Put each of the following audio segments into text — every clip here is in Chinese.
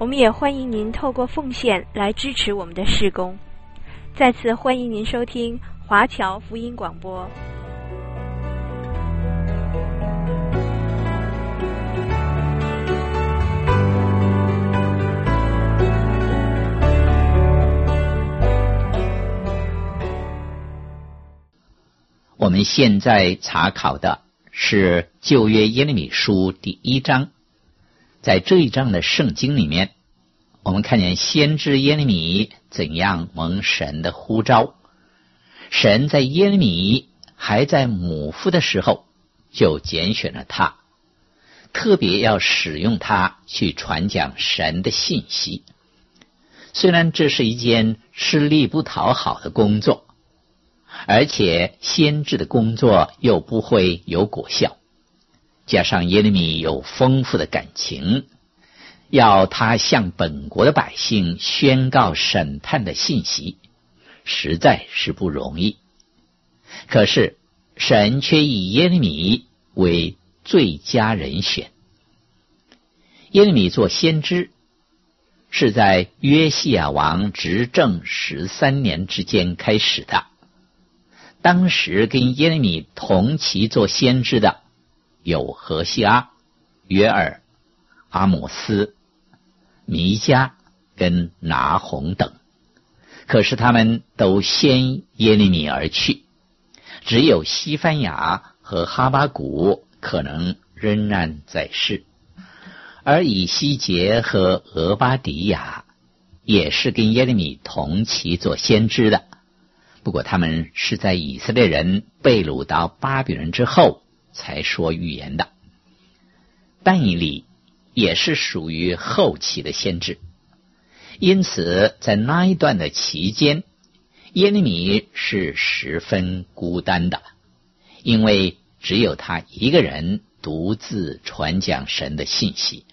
我们也欢迎您透过奉献来支持我们的事工。再次欢迎您收听华侨福音广播。我们现在查考的是旧约耶利米书第一章。在这一章的圣经里面，我们看见先知耶利米怎样蒙神的呼召。神在耶利米还在母腹的时候就拣选了他，特别要使用他去传讲神的信息。虽然这是一件吃力不讨好的工作，而且先知的工作又不会有果效。加上耶利米有丰富的感情，要他向本国的百姓宣告审判的信息，实在是不容易。可是神却以耶利米为最佳人选。耶利米做先知，是在约西亚王执政十三年之间开始的。当时跟耶利米同期做先知的。有何西阿、约尔、阿姆斯、弥迦跟拿鸿等，可是他们都先耶利米而去，只有西班牙和哈巴谷可能仍然在世，而以西结和俄巴迪亚也是跟耶利米同期做先知的，不过他们是在以色列人被掳到巴比伦之后。才说预言的，但以理也是属于后期的先知，因此在那一段的期间，耶利米是十分孤单的，因为只有他一个人独自传讲神的信息，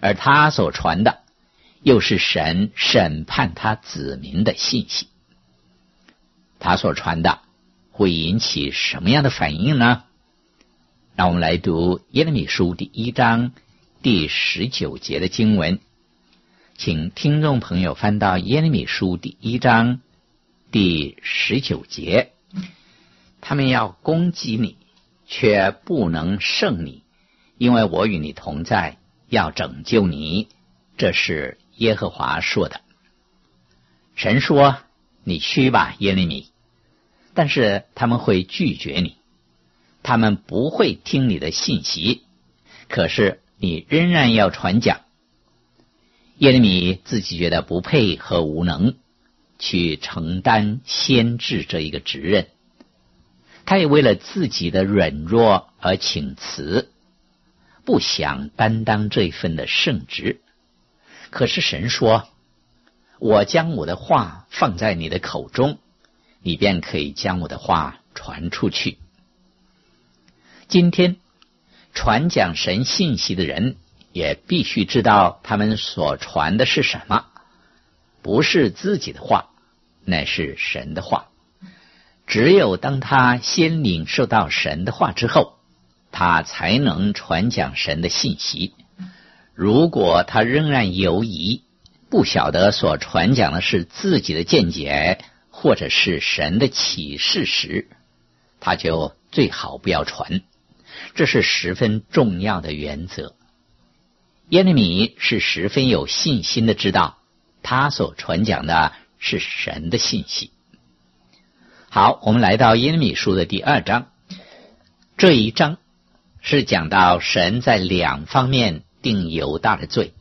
而他所传的又是神审判他子民的信息，他所传的会引起什么样的反应呢？让我们来读耶利米书第一章第十九节的经文，请听众朋友翻到耶利米书第一章第十九节。他们要攻击你，却不能胜你，因为我与你同在，要拯救你。这是耶和华说的。神说：“你去吧，耶利米。”但是他们会拒绝你。他们不会听你的信息，可是你仍然要传讲。耶利米自己觉得不配和无能去承担先知这一个职任，他也为了自己的软弱而请辞，不想担当这一份的圣职。可是神说：“我将我的话放在你的口中，你便可以将我的话传出去。”今天传讲神信息的人也必须知道，他们所传的是什么，不是自己的话，乃是神的话。只有当他先领受到神的话之后，他才能传讲神的信息。如果他仍然犹疑，不晓得所传讲的是自己的见解，或者是神的启示时，他就最好不要传。这是十分重要的原则。耶利米是十分有信心的，知道他所传讲的是神的信息。好，我们来到耶利米书的第二章，这一章是讲到神在两方面定犹大的罪。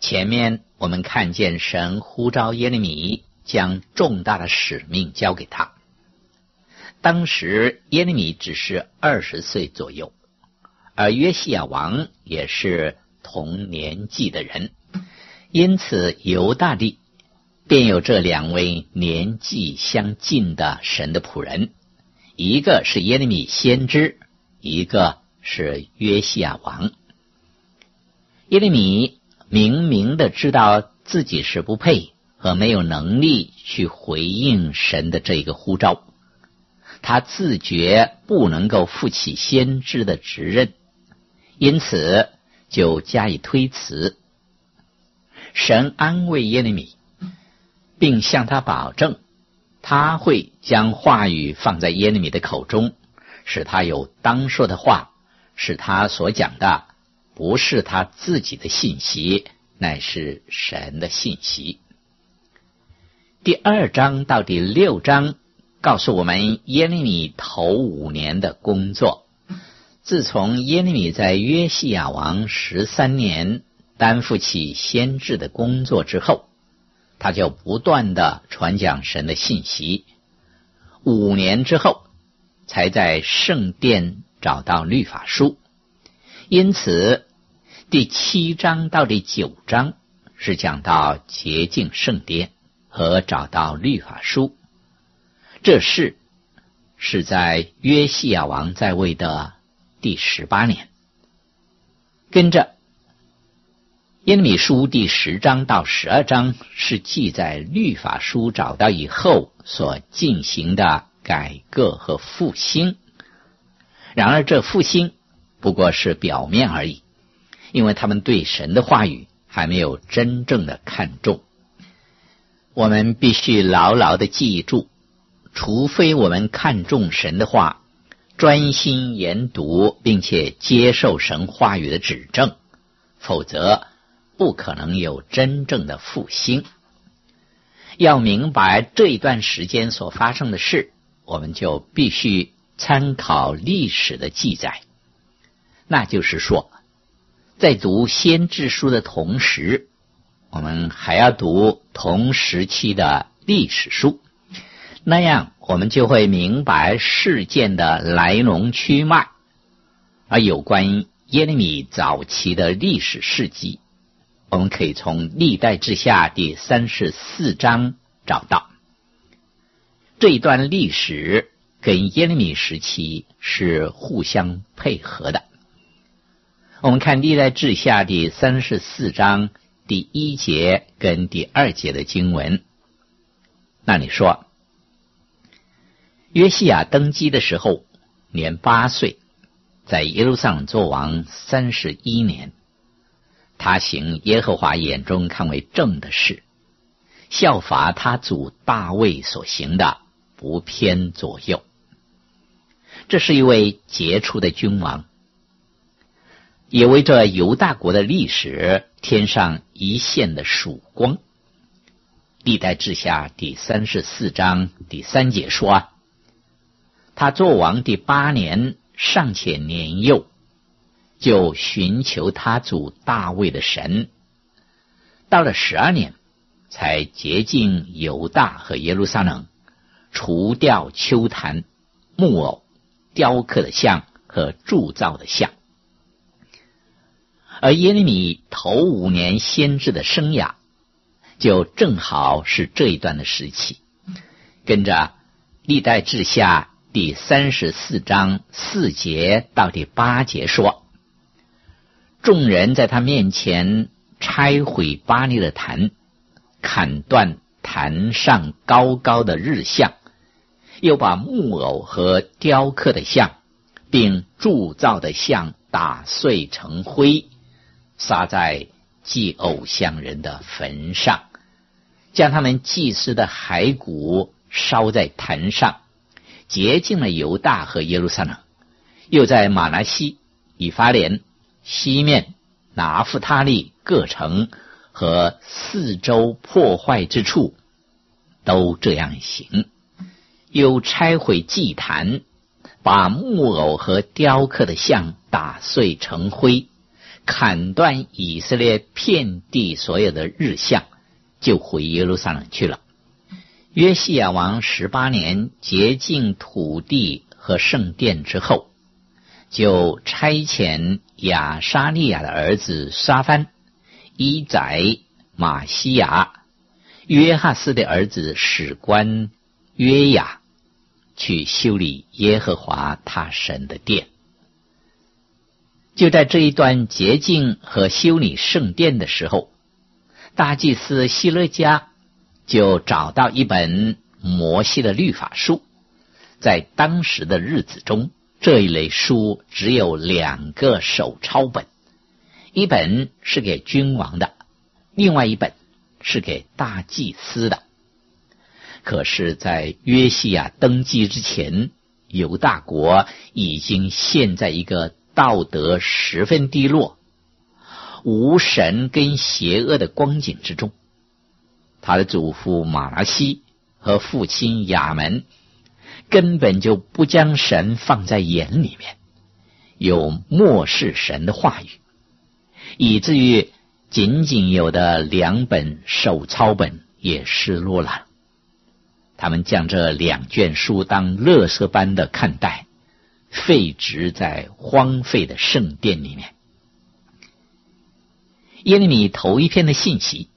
前面我们看见神呼召耶利米，将重大的使命交给他。当时耶利米只是二十岁左右，而约西亚王也是同年纪的人，因此犹大地便有这两位年纪相近的神的仆人，一个是耶利米先知，一个是约西亚王。耶利米明明的知道自己是不配和没有能力去回应神的这个呼召，他自觉不能够负起先知的职任，因此就加以推辞。神安慰耶利米。并向他保证，他会将话语放在耶利米的口中，使他有当说的话，使他所讲的不是他自己的信息，乃是神的信息。第二章到第六章告诉我们耶利米头五年的工作。自从耶利米在约西亚王十三年担负起先知的工作之后。他就不断的传讲神的信息，五年之后，才在圣殿找到律法书。因此，第七章到第九章是讲到洁净圣殿和找到律法书。这事是在约西亚王在位的第十八年，跟着。耶利米书第十章到十二章是记载律法书找到以后所进行的改革和复兴。然而，这复兴不过是表面而已，因为他们对神的话语还没有真正的看重。我们必须牢牢的记住：除非我们看重神的话，专心研读，并且接受神话语的指正，否则。不可能有真正的复兴。要明白这一段时间所发生的事，我们就必须参考历史的记载。那就是说，在读先知书的同时，我们还要读同时期的历史书，那样我们就会明白事件的来龙去脉，而有关耶利米早期的历史事迹。我们可以从历代志下第三十四章找到这一段历史，跟耶利米时期是互相配合的。我们看历代志下第三十四章第一节跟第二节的经文，那里说，约西亚登基的时候年八岁，在耶路撒冷作王三十一年。他行耶和华眼中看为正的事，效法他祖大卫所行的，不偏左右。这是一位杰出的君王，也为这犹大国的历史添上一线的曙光。历代志下第三十四章第三节说：“他做王第八年，尚且年幼。”就寻求他祖大卫的神，到了十二年，才洁净犹大和耶路撒冷，除掉丘坛、木偶、雕刻的像和铸造的像。而耶利米头五年先知的生涯，就正好是这一段的时期。跟着历代志下第三十四章四节到第八节说。众人在他面前拆毁巴黎的坛，砍断坛上高高的日像，又把木偶和雕刻的像，并铸造的像打碎成灰，撒在祭偶像人的坟上，将他们祭司的骸骨烧在坛上，洁净了犹大和耶路撒冷，又在马拿西、以法莲。西面拿弗他利各城和四周破坏之处，都这样行。又拆毁祭坛，把木偶和雕刻的像打碎成灰，砍断以色列遍地所有的日像，就回耶路撒冷去了。约西亚王十八年洁净土地和圣殿之后，就差遣。亚沙利亚的儿子沙番、伊宰、马西亚，约哈斯的儿子史官约雅去修理耶和华他神的殿。就在这一段洁净和修理圣殿的时候，大祭司希勒家就找到一本摩西的律法书。在当时的日子中，这一类书只有两个手抄本，一本是给君王的，另外一本是给大祭司的。可是，在约西亚登基之前，犹大国已经陷在一个道德十分低落、无神跟邪恶的光景之中。他的祖父马拉西和父亲亚门。根本就不将神放在眼里面，有漠视神的话语，以至于仅仅有的两本手抄本也失落了。他们将这两卷书当垃圾般的看待，废置在荒废的圣殿里面。耶利米头一篇的信息，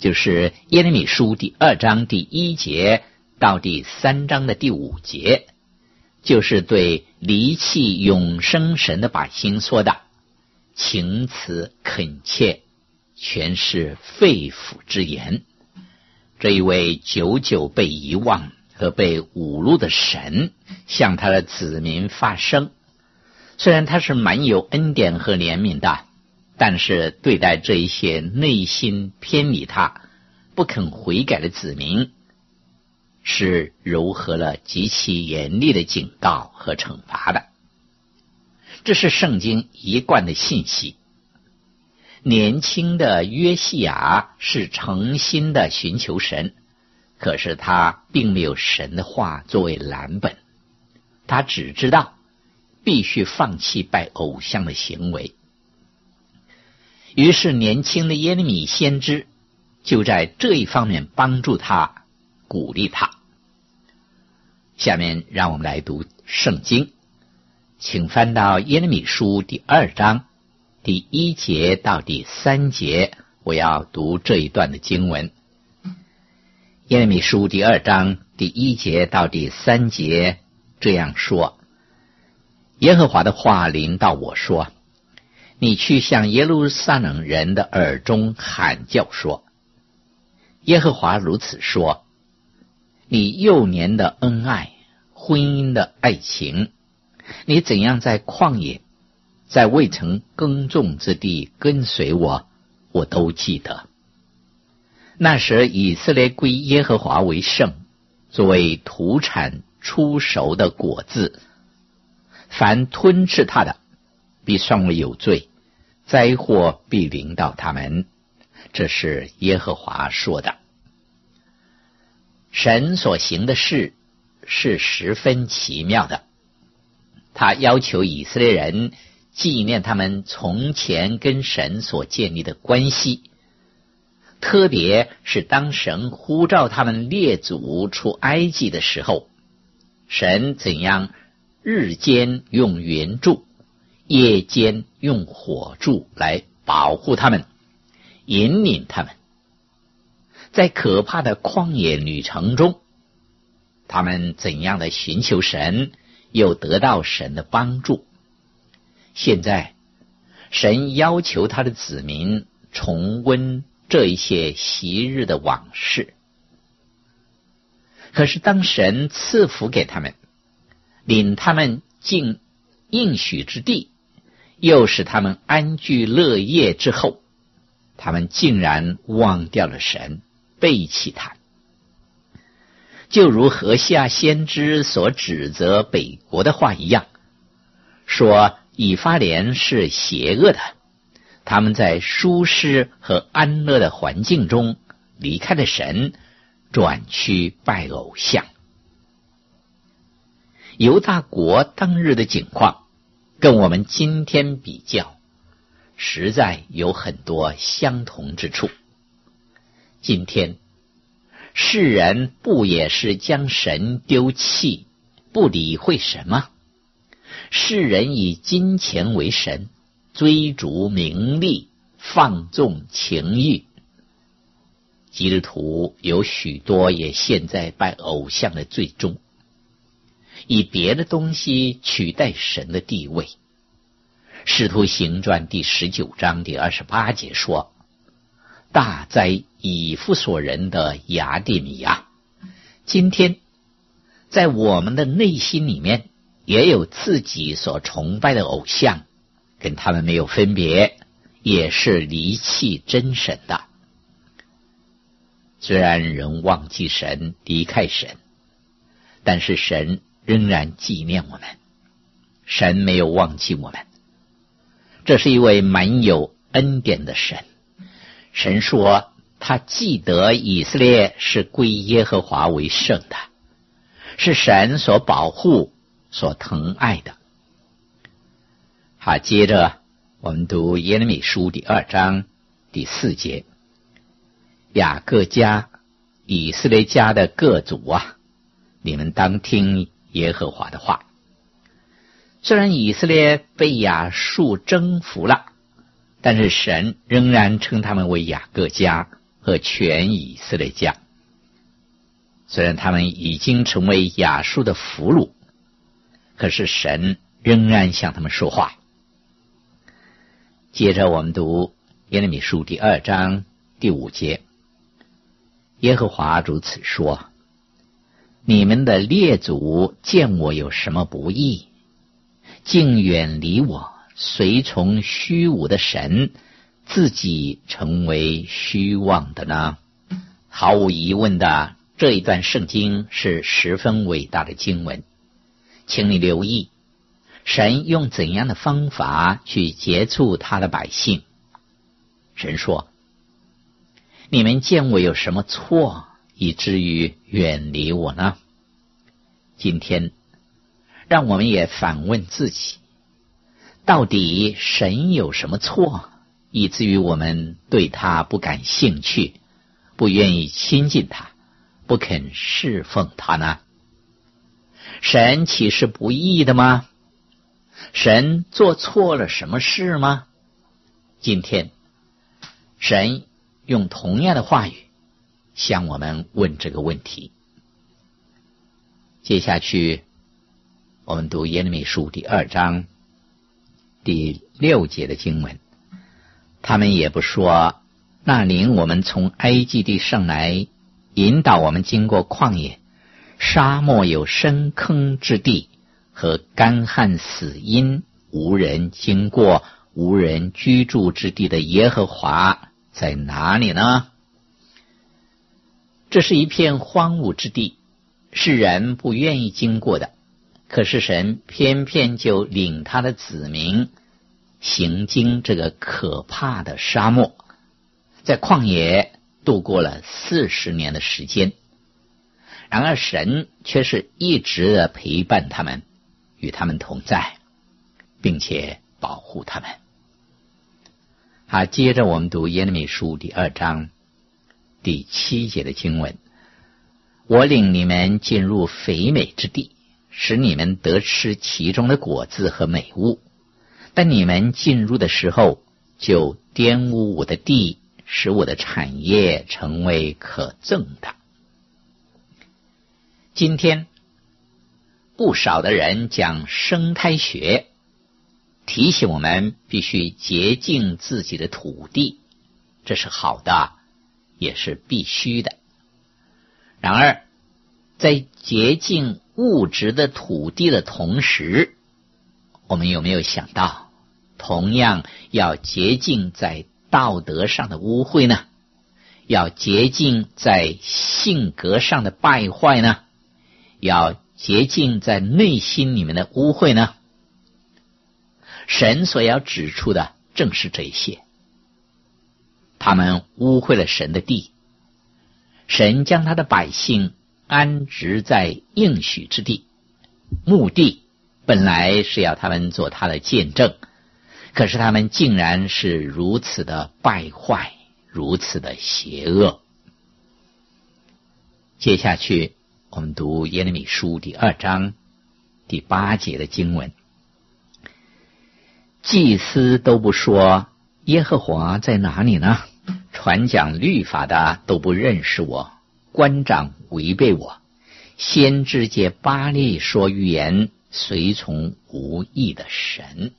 就是耶利米书第二章第一节。到第三章的第五节，就是对离弃永生神的百姓说的，情辞恳切，全是肺腑之言。这一位久久被遗忘和被侮辱的神，向他的子民发声。虽然他是蛮有恩典和怜悯的，但是对待这一些内心偏离他、不肯悔改的子民。是糅合了极其严厉的警告和惩罚的，这是圣经一贯的信息。年轻的约西亚是诚心的寻求神，可是他并没有神的话作为蓝本，他只知道必须放弃拜偶像的行为。于是，年轻的耶利米先知就在这一方面帮助他。鼓励他。下面让我们来读圣经，请翻到耶利米书第二章第一节到第三节，我要读这一段的经文。耶利米书第二章第一节到第三节这样说：耶和华的话临到我说，你去向耶路撒冷人的耳中喊叫说，耶和华如此说。你幼年的恩爱，婚姻的爱情，你怎样在旷野，在未曾耕种之地跟随我，我都记得。那时以色列归耶和华为圣，作为土产出熟的果子，凡吞吃他的，必算为有罪，灾祸必临到他们。这是耶和华说的。神所行的事是十分奇妙的，他要求以色列人纪念他们从前跟神所建立的关系，特别是当神呼召他们列祖出埃及的时候，神怎样日间用云柱，夜间用火柱来保护他们，引领他们。在可怕的旷野旅程中，他们怎样的寻求神，又得到神的帮助。现在，神要求他的子民重温这一些昔日的往事。可是，当神赐福给他们，领他们进应许之地，又使他们安居乐业之后，他们竟然忘掉了神。背弃他，就如何西阿先知所指责北国的话一样，说以法莲是邪恶的，他们在舒适和安乐的环境中离开了神，转去拜偶像。犹大国当日的景况，跟我们今天比较，实在有很多相同之处。今天，世人不也是将神丢弃，不理会什么？世人以金钱为神，追逐名利，放纵情欲。基督徒有许多也陷在拜偶像的罪中，以别的东西取代神的地位。使徒行传第十九章第二十八节说：“大哉以弗所人的亚底米亚！今天在我们的内心里面也有自己所崇拜的偶像，跟他们没有分别，也是离弃真神的。虽然人忘记神，离开神，但是神仍然纪念我们，神没有忘记我们。”这是一位满有恩典的神。神说，他记得以色列是归耶和华为圣的，是神所保护、所疼爱的。好，接着我们读耶利米书第二章第四节：雅各家、以色列家的各族啊，你们当听耶和华的话。虽然以色列被亚述征服了，但是神仍然称他们为雅各家和全以色列家。虽然他们已经成为亚述的俘虏，可是神仍然向他们说话。接着我们读耶利米书第二章第五节：耶和华如此说：“你们的列祖见我有什么不义？”竟远离我，随从虚无的神，自己成为虚妄的呢？毫无疑问的，这一段圣经是十分伟大的经文，请你留意，神用怎样的方法去接触他的百姓？神说：“你们见我有什么错，以至于远离我呢？”今天。让我们也反问自己：到底神有什么错，以至于我们对他不感兴趣，不愿意亲近他，不肯侍奉他呢？神岂是不义的吗？神做错了什么事吗？今天，神用同样的话语向我们问这个问题。接下去。我们读耶利米书第二章第六节的经文，他们也不说，那领我们从埃及地上来，引导我们经过旷野、沙漠有深坑之地和干旱死荫、无人经过、无人居住之地的耶和华在哪里呢？这是一片荒芜之地，是人不愿意经过的。可是神偏偏就领他的子民行经这个可怕的沙漠，在旷野度过了四十年的时间。然而神却是一直的陪伴他们，与他们同在，并且保护他们。好，接着我们读耶利米书第二章第七节的经文：我领你们进入肥美之地。使你们得吃其中的果子和美物，但你们进入的时候，就玷污我的地，使我的产业成为可憎的。今天不少的人讲生态学，提醒我们必须洁净自己的土地，这是好的，也是必须的。然而，在洁净物质的土地的同时，我们有没有想到，同样要洁净在道德上的污秽呢？要洁净在性格上的败坏呢？要洁净在内心里面的污秽呢？神所要指出的正是这些，他们污秽了神的地，神将他的百姓。安置在应许之地，目的本来是要他们做他的见证，可是他们竟然是如此的败坏，如此的邪恶。接下去，我们读耶利米书第二章第八节的经文：祭司都不说耶和华在哪里呢？传讲律法的都不认识我，官长违背我，先知借巴力说预言，随从无义的神。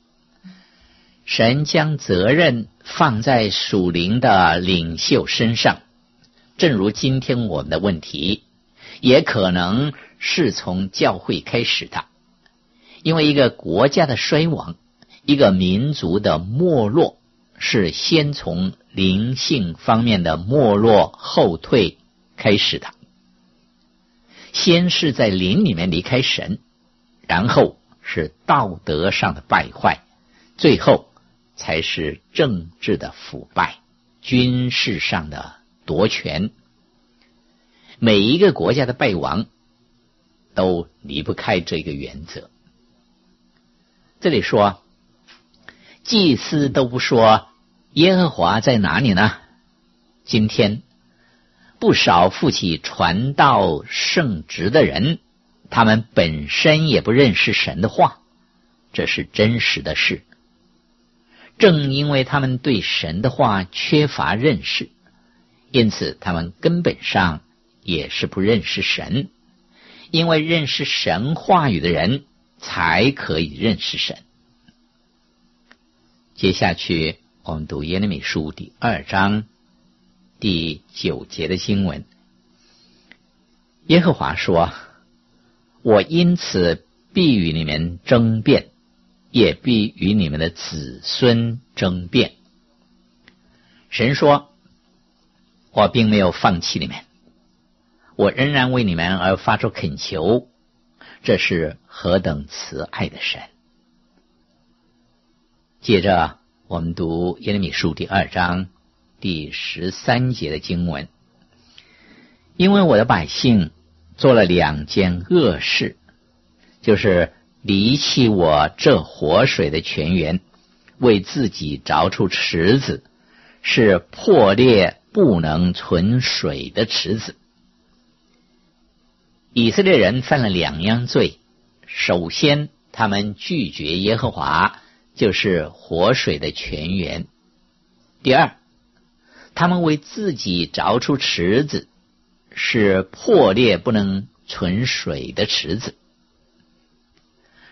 神将责任放在属灵的领袖身上，正如今天我们的问题，也可能是从教会开始的，因为一个国家的衰亡，一个民族的没落，是先从灵性方面的没落后退开始的。先是在灵里面离开神，然后是道德上的败坏，最后才是政治的腐败、军事上的夺权。每一个国家的败亡都离不开这个原则。这里说，祭司都不说。耶和华在哪里呢？今天不少负起传道圣职的人，他们本身也不认识神的话，这是真实的事。正因为他们对神的话缺乏认识，因此他们根本上也是不认识神。因为认识神话语的人，才可以认识神。接下去。我们读耶利米书第二章第九节的经文。耶和华说：“我因此必与你们争辩，也必与你们的子孙争辩。”神说：“我并没有放弃你们，我仍然为你们而发出恳求。这是何等慈爱的神！”接着。我们读耶利米书第二章第十三节的经文，因为我的百姓做了两件恶事，就是离弃我这活水的泉源，为自己凿出池子，是破裂不能存水的池子。以色列人犯了两样罪，首先他们拒绝耶和华。就是活水的泉源。第二，他们为自己凿出池子，是破裂不能存水的池子。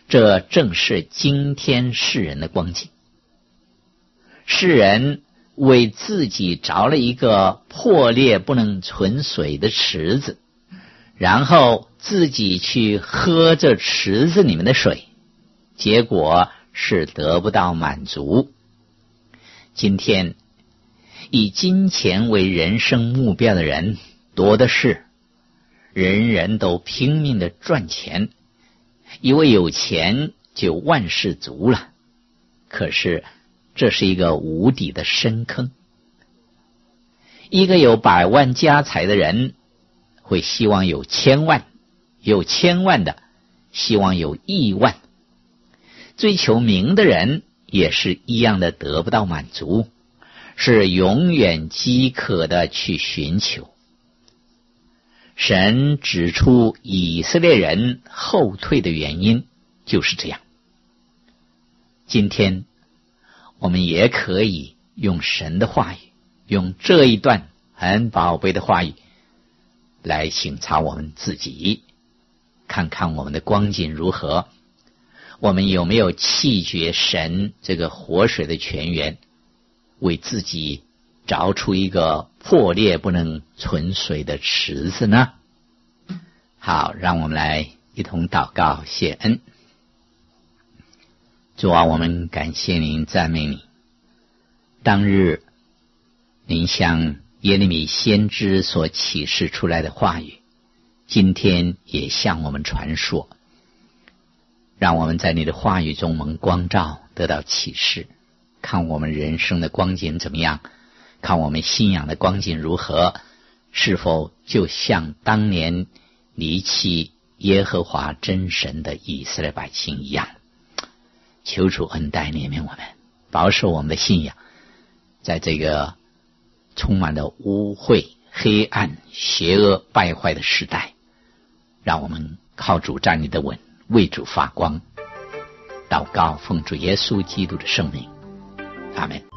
这正是今天世人的光景。世人为自己凿了一个破裂不能存水的池子，然后自己去喝这池子里面的水，结果。是得不到满足。今天以金钱为人生目标的人多的是，人人都拼命的赚钱，以为有钱就万事足了。可是这是一个无底的深坑。一个有百万家财的人会希望有千万，有千万的希望有亿万。追求名的人也是一样的，得不到满足，是永远饥渴的去寻求。神指出以色列人后退的原因就是这样。今天我们也可以用神的话语，用这一段很宝贝的话语来省察我们自己，看看我们的光景如何。我们有没有弃绝神这个活水的泉源，为自己凿出一个破裂不能存水的池子呢？好，让我们来一同祷告谢恩。主啊，我们感谢您，赞美你。当日您向耶利米先知所启示出来的话语，今天也向我们传说。让我们在你的话语中蒙光照，得到启示，看我们人生的光景怎么样，看我们信仰的光景如何，是否就像当年离弃耶和华真神的以色列百姓一样？求主恩待怜悯我们，保守我们的信仰，在这个充满了污秽、黑暗、邪恶、败坏的时代，让我们靠主站立得稳。为主发光，祷告奉主耶稣基督的圣名，阿门。